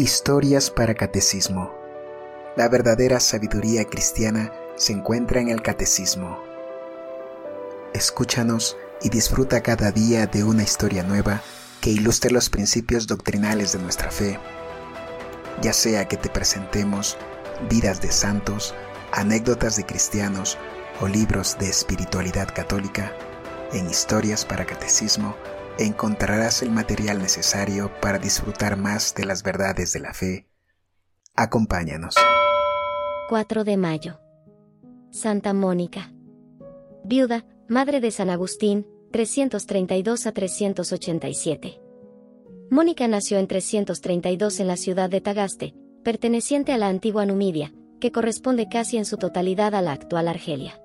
Historias para Catecismo. La verdadera sabiduría cristiana se encuentra en el Catecismo. Escúchanos y disfruta cada día de una historia nueva que ilustre los principios doctrinales de nuestra fe. Ya sea que te presentemos vidas de santos, anécdotas de cristianos o libros de espiritualidad católica, en Historias para Catecismo encontrarás el material necesario para disfrutar más de las verdades de la fe. Acompáñanos. 4 de mayo. Santa Mónica. Viuda, Madre de San Agustín, 332 a 387. Mónica nació en 332 en la ciudad de Tagaste, perteneciente a la antigua Numidia, que corresponde casi en su totalidad a la actual Argelia.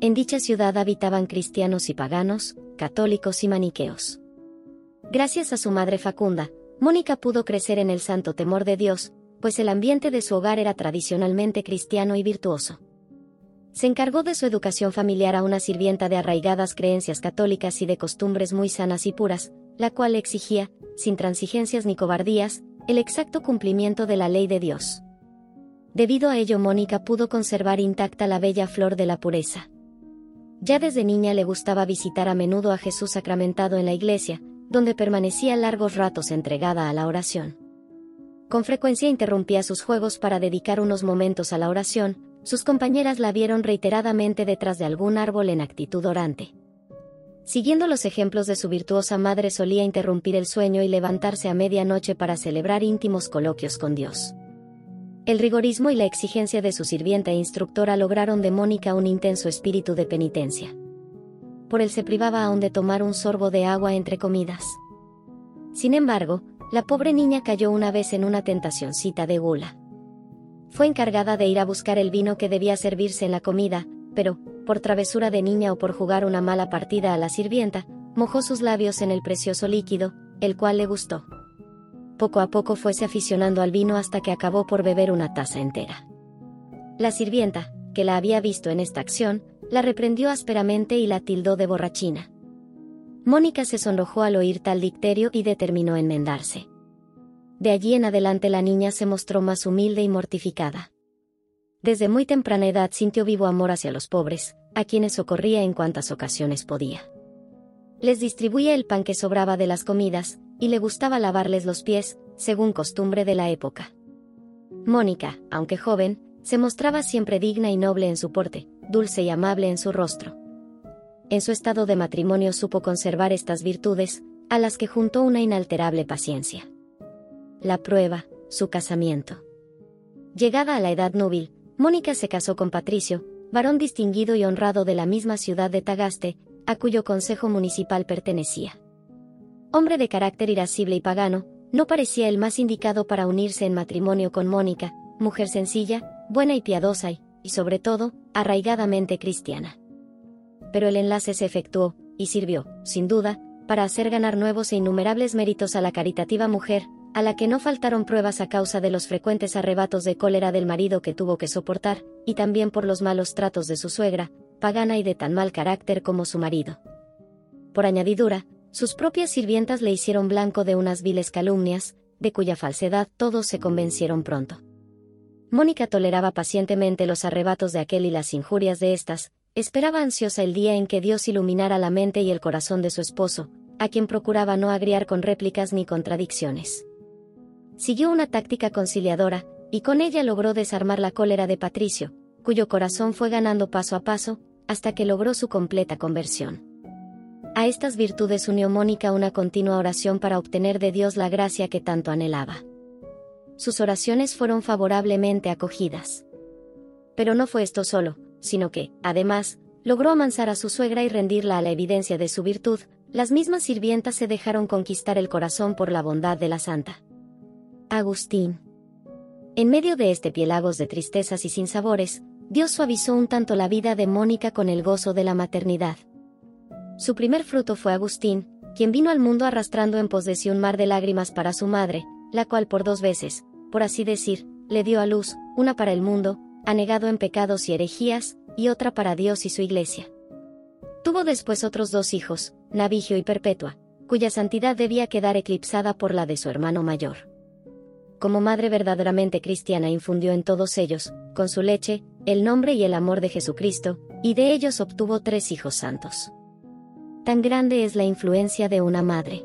En dicha ciudad habitaban cristianos y paganos, católicos y maniqueos. Gracias a su madre Facunda, Mónica pudo crecer en el santo temor de Dios, pues el ambiente de su hogar era tradicionalmente cristiano y virtuoso. Se encargó de su educación familiar a una sirvienta de arraigadas creencias católicas y de costumbres muy sanas y puras, la cual exigía, sin transigencias ni cobardías, el exacto cumplimiento de la ley de Dios. Debido a ello Mónica pudo conservar intacta la bella flor de la pureza. Ya desde niña le gustaba visitar a menudo a Jesús sacramentado en la iglesia, donde permanecía largos ratos entregada a la oración. Con frecuencia interrumpía sus juegos para dedicar unos momentos a la oración, sus compañeras la vieron reiteradamente detrás de algún árbol en actitud orante. Siguiendo los ejemplos de su virtuosa madre solía interrumpir el sueño y levantarse a medianoche para celebrar íntimos coloquios con Dios. El rigorismo y la exigencia de su sirvienta e instructora lograron de Mónica un intenso espíritu de penitencia. Por él se privaba aún de tomar un sorbo de agua entre comidas. Sin embargo, la pobre niña cayó una vez en una tentacioncita de gula. Fue encargada de ir a buscar el vino que debía servirse en la comida, pero, por travesura de niña o por jugar una mala partida a la sirvienta, mojó sus labios en el precioso líquido, el cual le gustó poco a poco fuese aficionando al vino hasta que acabó por beber una taza entera. La sirvienta, que la había visto en esta acción, la reprendió ásperamente y la tildó de borrachina. Mónica se sonrojó al oír tal dicterio y determinó enmendarse. De allí en adelante la niña se mostró más humilde y mortificada. Desde muy temprana edad sintió vivo amor hacia los pobres, a quienes socorría en cuantas ocasiones podía. Les distribuía el pan que sobraba de las comidas, y le gustaba lavarles los pies, según costumbre de la época. Mónica, aunque joven, se mostraba siempre digna y noble en su porte, dulce y amable en su rostro. En su estado de matrimonio supo conservar estas virtudes, a las que juntó una inalterable paciencia. La prueba, su casamiento. Llegada a la edad núbil, Mónica se casó con Patricio, varón distinguido y honrado de la misma ciudad de Tagaste, a cuyo consejo municipal pertenecía. Hombre de carácter irascible y pagano, no parecía el más indicado para unirse en matrimonio con Mónica, mujer sencilla, buena y piadosa y, sobre todo, arraigadamente cristiana. Pero el enlace se efectuó, y sirvió, sin duda, para hacer ganar nuevos e innumerables méritos a la caritativa mujer, a la que no faltaron pruebas a causa de los frecuentes arrebatos de cólera del marido que tuvo que soportar, y también por los malos tratos de su suegra, pagana y de tan mal carácter como su marido. Por añadidura, sus propias sirvientas le hicieron blanco de unas viles calumnias, de cuya falsedad todos se convencieron pronto. Mónica toleraba pacientemente los arrebatos de aquel y las injurias de éstas, esperaba ansiosa el día en que Dios iluminara la mente y el corazón de su esposo, a quien procuraba no agriar con réplicas ni contradicciones. Siguió una táctica conciliadora, y con ella logró desarmar la cólera de Patricio, cuyo corazón fue ganando paso a paso, hasta que logró su completa conversión. A estas virtudes unió Mónica una continua oración para obtener de Dios la gracia que tanto anhelaba. Sus oraciones fueron favorablemente acogidas. Pero no fue esto solo, sino que, además, logró amansar a su suegra y rendirla a la evidencia de su virtud, las mismas sirvientas se dejaron conquistar el corazón por la bondad de la santa. Agustín. En medio de este pielagos de tristezas y sinsabores, Dios suavizó un tanto la vida de Mónica con el gozo de la maternidad. Su primer fruto fue Agustín, quien vino al mundo arrastrando en pos de sí un mar de lágrimas para su madre, la cual por dos veces, por así decir, le dio a luz, una para el mundo, anegado en pecados y herejías, y otra para Dios y su iglesia. Tuvo después otros dos hijos, Navigio y Perpetua, cuya santidad debía quedar eclipsada por la de su hermano mayor. como madre verdaderamente cristiana infundió en todos ellos, con su leche, el nombre y el amor de Jesucristo, y de ellos obtuvo tres hijos santos. Tan grande es la influencia de una madre.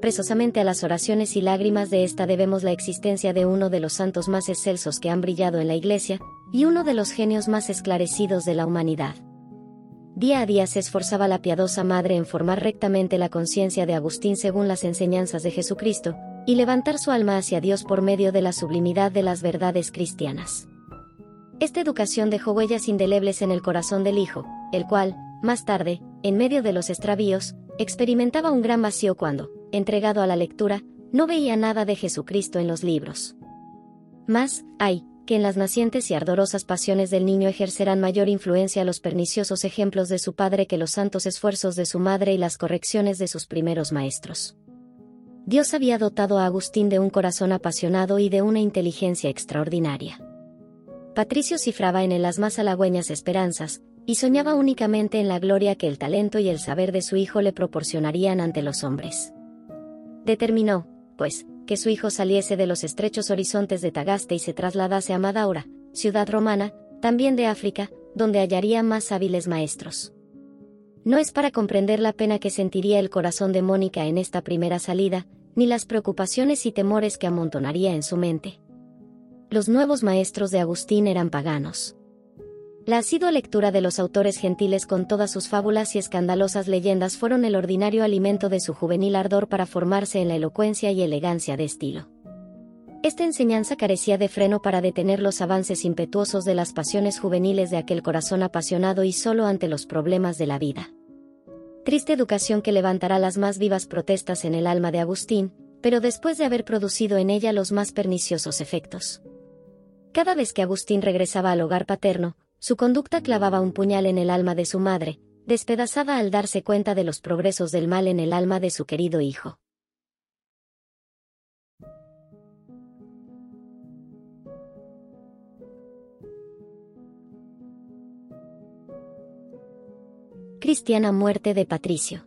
Precisamente a las oraciones y lágrimas de esta debemos la existencia de uno de los santos más excelsos que han brillado en la Iglesia, y uno de los genios más esclarecidos de la humanidad. Día a día se esforzaba la piadosa madre en formar rectamente la conciencia de Agustín según las enseñanzas de Jesucristo, y levantar su alma hacia Dios por medio de la sublimidad de las verdades cristianas. Esta educación dejó huellas indelebles en el corazón del hijo, el cual, más tarde, en medio de los extravíos, experimentaba un gran vacío cuando, entregado a la lectura, no veía nada de Jesucristo en los libros. Más, hay, que en las nacientes y ardorosas pasiones del niño ejercerán mayor influencia los perniciosos ejemplos de su padre que los santos esfuerzos de su madre y las correcciones de sus primeros maestros. Dios había dotado a Agustín de un corazón apasionado y de una inteligencia extraordinaria. Patricio cifraba en él las más halagüeñas esperanzas, y soñaba únicamente en la gloria que el talento y el saber de su hijo le proporcionarían ante los hombres. Determinó, pues, que su hijo saliese de los estrechos horizontes de Tagaste y se trasladase a Madaura, ciudad romana, también de África, donde hallaría más hábiles maestros. No es para comprender la pena que sentiría el corazón de Mónica en esta primera salida, ni las preocupaciones y temores que amontonaría en su mente. Los nuevos maestros de Agustín eran paganos. La asidua lectura de los autores gentiles con todas sus fábulas y escandalosas leyendas fueron el ordinario alimento de su juvenil ardor para formarse en la elocuencia y elegancia de estilo. Esta enseñanza carecía de freno para detener los avances impetuosos de las pasiones juveniles de aquel corazón apasionado y solo ante los problemas de la vida. Triste educación que levantará las más vivas protestas en el alma de Agustín, pero después de haber producido en ella los más perniciosos efectos. Cada vez que Agustín regresaba al hogar paterno, su conducta clavaba un puñal en el alma de su madre, despedazada al darse cuenta de los progresos del mal en el alma de su querido hijo. Cristiana muerte de Patricio.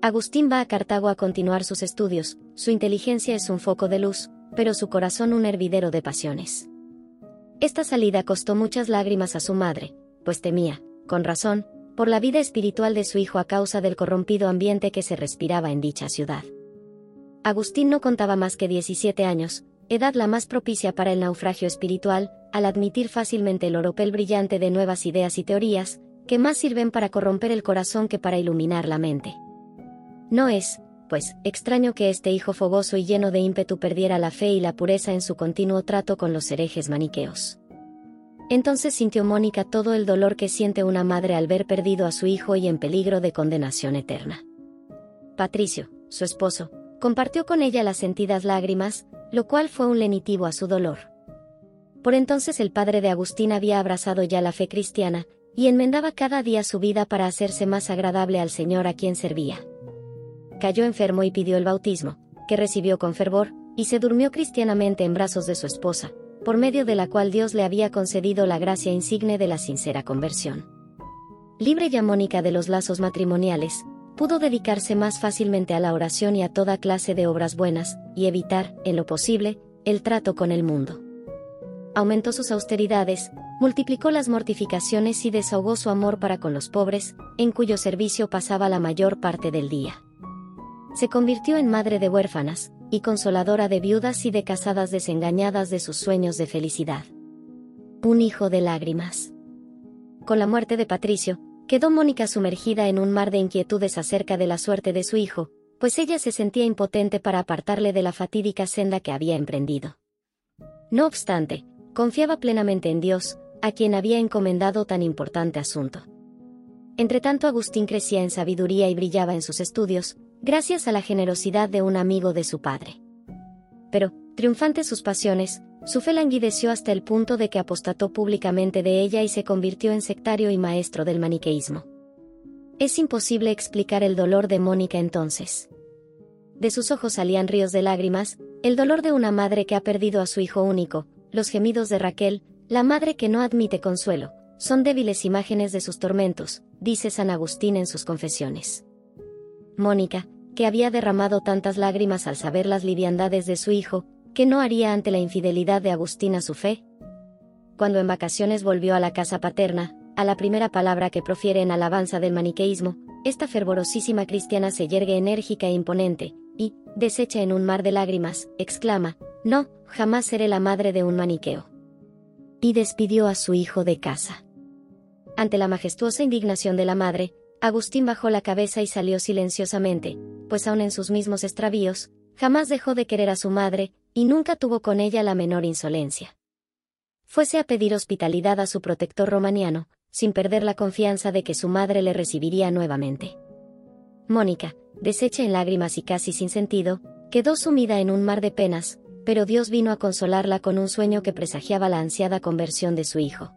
Agustín va a Cartago a continuar sus estudios, su inteligencia es un foco de luz, pero su corazón un hervidero de pasiones. Esta salida costó muchas lágrimas a su madre, pues temía, con razón, por la vida espiritual de su hijo a causa del corrompido ambiente que se respiraba en dicha ciudad. Agustín no contaba más que 17 años, edad la más propicia para el naufragio espiritual, al admitir fácilmente el oropel brillante de nuevas ideas y teorías, que más sirven para corromper el corazón que para iluminar la mente. No es, pues, extraño que este hijo fogoso y lleno de ímpetu perdiera la fe y la pureza en su continuo trato con los herejes maniqueos. Entonces sintió Mónica todo el dolor que siente una madre al ver perdido a su hijo y en peligro de condenación eterna. Patricio, su esposo, compartió con ella las sentidas lágrimas, lo cual fue un lenitivo a su dolor. Por entonces el padre de Agustín había abrazado ya la fe cristiana, y enmendaba cada día su vida para hacerse más agradable al Señor a quien servía cayó enfermo y pidió el bautismo, que recibió con fervor, y se durmió cristianamente en brazos de su esposa, por medio de la cual Dios le había concedido la gracia insigne de la sincera conversión. Libre ya Mónica de los lazos matrimoniales, pudo dedicarse más fácilmente a la oración y a toda clase de obras buenas, y evitar, en lo posible, el trato con el mundo. Aumentó sus austeridades, multiplicó las mortificaciones y desahogó su amor para con los pobres, en cuyo servicio pasaba la mayor parte del día se convirtió en madre de huérfanas, y consoladora de viudas y de casadas desengañadas de sus sueños de felicidad. Un hijo de lágrimas. Con la muerte de Patricio, quedó Mónica sumergida en un mar de inquietudes acerca de la suerte de su hijo, pues ella se sentía impotente para apartarle de la fatídica senda que había emprendido. No obstante, confiaba plenamente en Dios, a quien había encomendado tan importante asunto. Entretanto Agustín crecía en sabiduría y brillaba en sus estudios, gracias a la generosidad de un amigo de su padre. Pero, triunfantes sus pasiones, su fe languideció hasta el punto de que apostató públicamente de ella y se convirtió en sectario y maestro del maniqueísmo. Es imposible explicar el dolor de Mónica entonces. De sus ojos salían ríos de lágrimas, el dolor de una madre que ha perdido a su hijo único, los gemidos de Raquel, la madre que no admite consuelo, son débiles imágenes de sus tormentos, dice San Agustín en sus confesiones. Mónica, que había derramado tantas lágrimas al saber las liviandades de su hijo, ¿qué no haría ante la infidelidad de Agustín a su fe? Cuando en vacaciones volvió a la casa paterna, a la primera palabra que profiere en alabanza del maniqueísmo, esta fervorosísima cristiana se yergue enérgica e imponente, y, deshecha en un mar de lágrimas, exclama, No, jamás seré la madre de un maniqueo. Y despidió a su hijo de casa. Ante la majestuosa indignación de la madre, Agustín bajó la cabeza y salió silenciosamente, pues aun en sus mismos extravíos, jamás dejó de querer a su madre, y nunca tuvo con ella la menor insolencia. Fuese a pedir hospitalidad a su protector romaniano, sin perder la confianza de que su madre le recibiría nuevamente. Mónica, deshecha en lágrimas y casi sin sentido, quedó sumida en un mar de penas, pero Dios vino a consolarla con un sueño que presagiaba la ansiada conversión de su hijo.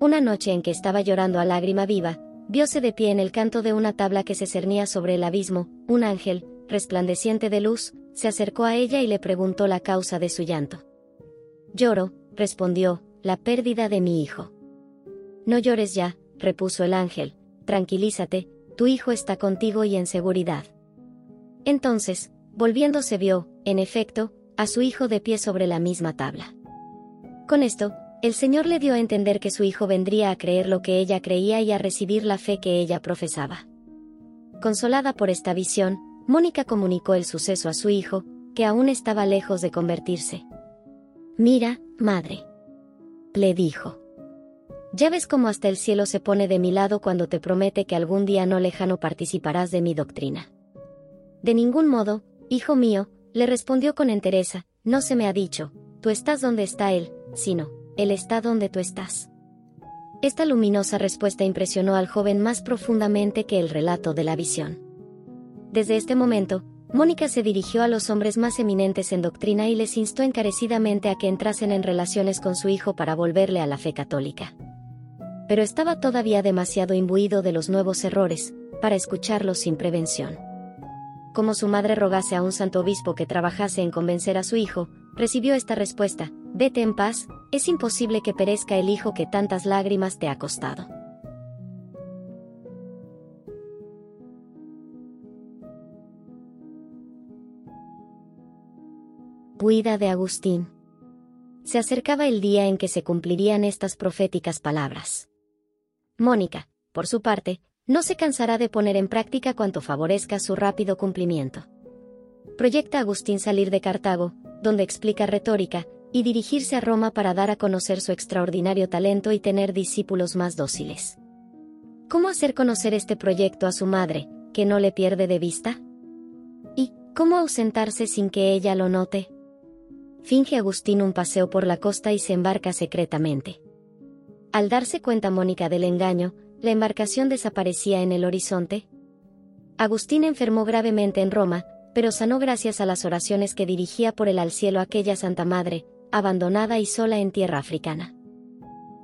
Una noche en que estaba llorando a lágrima viva, viose de pie en el canto de una tabla que se cernía sobre el abismo, un ángel, resplandeciente de luz, se acercó a ella y le preguntó la causa de su llanto. Lloro, respondió, la pérdida de mi hijo. No llores ya, repuso el ángel, tranquilízate, tu hijo está contigo y en seguridad. Entonces, volviéndose vio, en efecto, a su hijo de pie sobre la misma tabla. Con esto, el Señor le dio a entender que su hijo vendría a creer lo que ella creía y a recibir la fe que ella profesaba. Consolada por esta visión, Mónica comunicó el suceso a su hijo, que aún estaba lejos de convertirse. Mira, madre. Le dijo. Ya ves cómo hasta el cielo se pone de mi lado cuando te promete que algún día no lejano participarás de mi doctrina. De ningún modo, hijo mío, le respondió con entereza, no se me ha dicho, tú estás donde está él, sino, él está donde tú estás. Esta luminosa respuesta impresionó al joven más profundamente que el relato de la visión. Desde este momento, Mónica se dirigió a los hombres más eminentes en doctrina y les instó encarecidamente a que entrasen en relaciones con su hijo para volverle a la fe católica. Pero estaba todavía demasiado imbuido de los nuevos errores, para escucharlos sin prevención como su madre rogase a un santo obispo que trabajase en convencer a su hijo, recibió esta respuesta, vete en paz, es imposible que perezca el hijo que tantas lágrimas te ha costado. Huida de Agustín. Se acercaba el día en que se cumplirían estas proféticas palabras. Mónica, por su parte, no se cansará de poner en práctica cuanto favorezca su rápido cumplimiento. Proyecta Agustín salir de Cartago, donde explica retórica, y dirigirse a Roma para dar a conocer su extraordinario talento y tener discípulos más dóciles. ¿Cómo hacer conocer este proyecto a su madre, que no le pierde de vista? ¿Y cómo ausentarse sin que ella lo note? Finge Agustín un paseo por la costa y se embarca secretamente. Al darse cuenta Mónica del engaño, la embarcación desaparecía en el horizonte. Agustín enfermó gravemente en Roma, pero sanó gracias a las oraciones que dirigía por el al cielo aquella Santa Madre, abandonada y sola en tierra africana.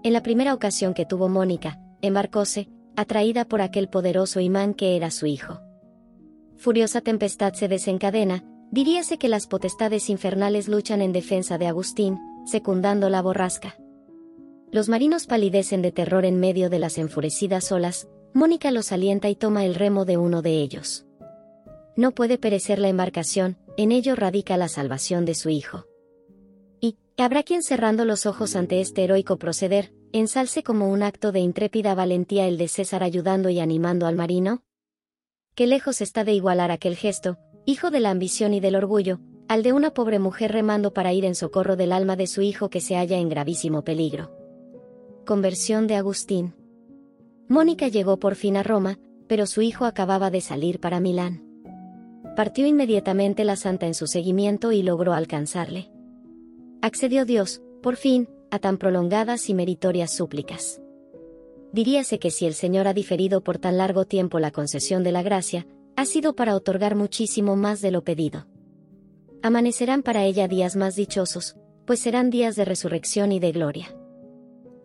En la primera ocasión que tuvo Mónica, embarcóse, atraída por aquel poderoso imán que era su hijo. Furiosa tempestad se desencadena, diríase que las potestades infernales luchan en defensa de Agustín, secundando la borrasca. Los marinos palidecen de terror en medio de las enfurecidas olas, Mónica los alienta y toma el remo de uno de ellos. No puede perecer la embarcación, en ello radica la salvación de su hijo. Habrá quien cerrando los ojos ante este heroico proceder, ensalce como un acto de intrépida valentía el de César ayudando y animando al marino? Qué lejos está de igualar aquel gesto, hijo de la ambición y del orgullo, al de una pobre mujer remando para ir en socorro del alma de su hijo que se halla en gravísimo peligro. Conversión de Agustín. Mónica llegó por fin a Roma, pero su hijo acababa de salir para Milán. Partió inmediatamente la santa en su seguimiento y logró alcanzarle. Accedió Dios, por fin, a tan prolongadas y meritorias súplicas. Diríase que si el Señor ha diferido por tan largo tiempo la concesión de la gracia, ha sido para otorgar muchísimo más de lo pedido. Amanecerán para ella días más dichosos, pues serán días de resurrección y de gloria.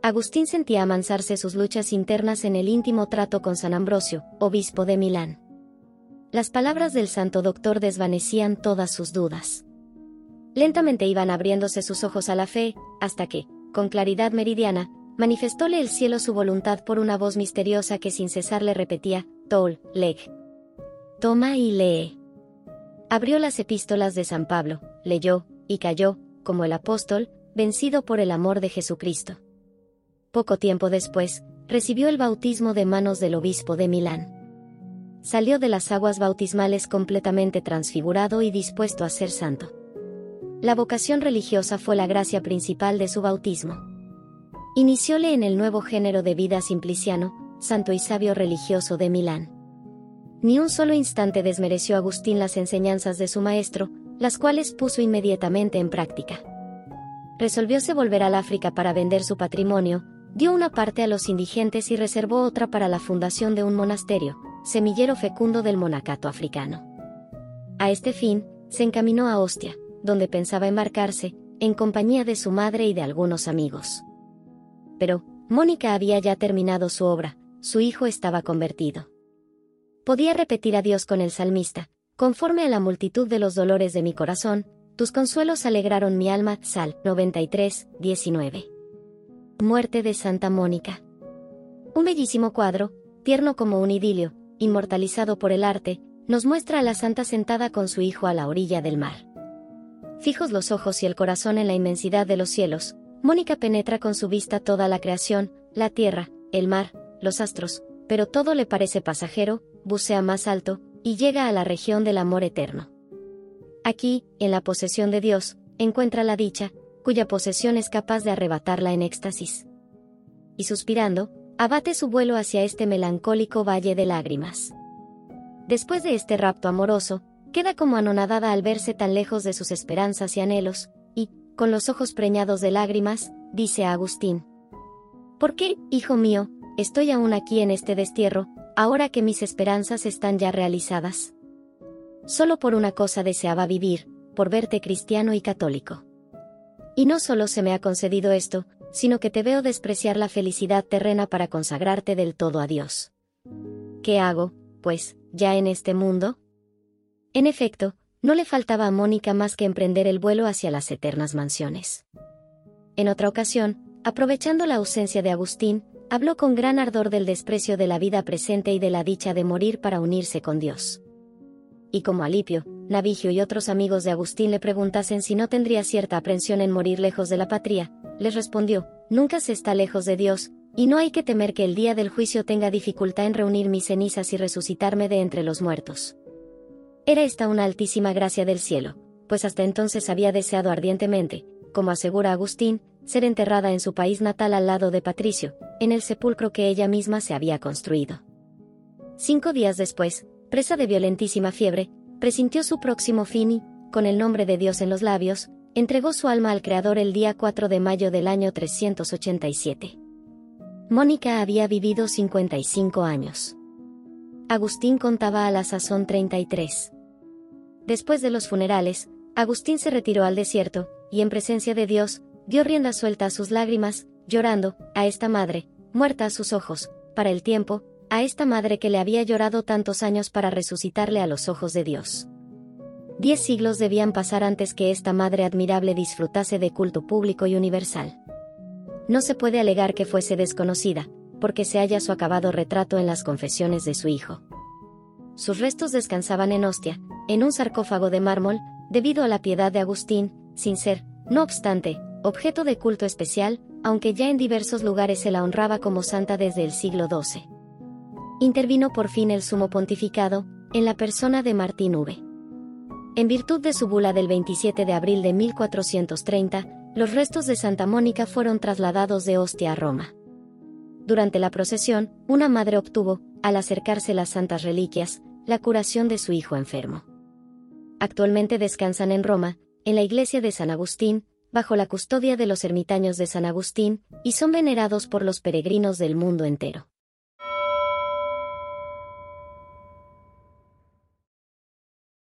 Agustín sentía amansarse sus luchas internas en el íntimo trato con San Ambrosio, obispo de Milán. Las palabras del santo doctor desvanecían todas sus dudas. Lentamente iban abriéndose sus ojos a la fe, hasta que, con claridad meridiana, manifestóle el cielo su voluntad por una voz misteriosa que sin cesar le repetía, Tol, leg. Toma y lee. Abrió las epístolas de San Pablo, leyó, y cayó, como el apóstol, vencido por el amor de Jesucristo. Poco tiempo después, recibió el bautismo de manos del obispo de Milán. Salió de las aguas bautismales completamente transfigurado y dispuesto a ser santo. La vocación religiosa fue la gracia principal de su bautismo. Inicióle en el nuevo género de vida simpliciano, santo y sabio religioso de Milán. Ni un solo instante desmereció Agustín las enseñanzas de su maestro, las cuales puso inmediatamente en práctica. Resolvióse volver al África para vender su patrimonio, dio una parte a los indigentes y reservó otra para la fundación de un monasterio, semillero fecundo del monacato africano. A este fin, se encaminó a Ostia, donde pensaba embarcarse, en compañía de su madre y de algunos amigos. Pero, Mónica había ya terminado su obra, su hijo estaba convertido. Podía repetir a Dios con el salmista, conforme a la multitud de los dolores de mi corazón, tus consuelos alegraron mi alma, Sal 93, 19. Muerte de Santa Mónica. Un bellísimo cuadro, tierno como un idilio, inmortalizado por el arte, nos muestra a la santa sentada con su hijo a la orilla del mar. Fijos los ojos y el corazón en la inmensidad de los cielos, Mónica penetra con su vista toda la creación, la tierra, el mar, los astros, pero todo le parece pasajero, bucea más alto, y llega a la región del amor eterno. Aquí, en la posesión de Dios, encuentra la dicha, cuya posesión es capaz de arrebatarla en éxtasis. Y suspirando, abate su vuelo hacia este melancólico valle de lágrimas. Después de este rapto amoroso, queda como anonadada al verse tan lejos de sus esperanzas y anhelos, con los ojos preñados de lágrimas, dice a Agustín. ¿Por qué, hijo mío, estoy aún aquí en este destierro, ahora que mis esperanzas están ya realizadas? Solo por una cosa deseaba vivir, por verte cristiano y católico. Y no solo se me ha concedido esto, sino que te veo despreciar la felicidad terrena para consagrarte del todo a Dios. ¿Qué hago, pues, ya en este mundo? En efecto, no le faltaba a Mónica más que emprender el vuelo hacia las eternas mansiones. En otra ocasión, aprovechando la ausencia de Agustín, habló con gran ardor del desprecio de la vida presente y de la dicha de morir para unirse con Dios. Y como Alipio, Navigio y otros amigos de Agustín le preguntasen si no tendría cierta aprensión en morir lejos de la patria, les respondió, nunca se está lejos de Dios, y no hay que temer que el día del juicio tenga dificultad en reunir mis cenizas y resucitarme de entre los muertos. Era esta una altísima gracia del cielo, pues hasta entonces había deseado ardientemente, como asegura Agustín, ser enterrada en su país natal al lado de Patricio, en el sepulcro que ella misma se había construido. Cinco días después, presa de violentísima fiebre, presintió su próximo fin y, con el nombre de Dios en los labios, entregó su alma al Creador el día 4 de mayo del año 387. Mónica había vivido 55 años. Agustín contaba a la sazón 33. Después de los funerales, Agustín se retiró al desierto, y en presencia de Dios, dio rienda suelta a sus lágrimas, llorando, a esta madre, muerta a sus ojos, para el tiempo, a esta madre que le había llorado tantos años para resucitarle a los ojos de Dios. Diez siglos debían pasar antes que esta madre admirable disfrutase de culto público y universal. No se puede alegar que fuese desconocida, porque se halla su acabado retrato en las confesiones de su hijo. Sus restos descansaban en Ostia, en un sarcófago de mármol, debido a la piedad de Agustín, sin ser, no obstante, objeto de culto especial, aunque ya en diversos lugares se la honraba como santa desde el siglo XII. Intervino por fin el sumo pontificado, en la persona de Martín V. En virtud de su bula del 27 de abril de 1430, los restos de Santa Mónica fueron trasladados de Ostia a Roma. Durante la procesión, una madre obtuvo, al acercarse las santas reliquias, la curación de su hijo enfermo. Actualmente descansan en Roma, en la iglesia de San Agustín, bajo la custodia de los ermitaños de San Agustín, y son venerados por los peregrinos del mundo entero.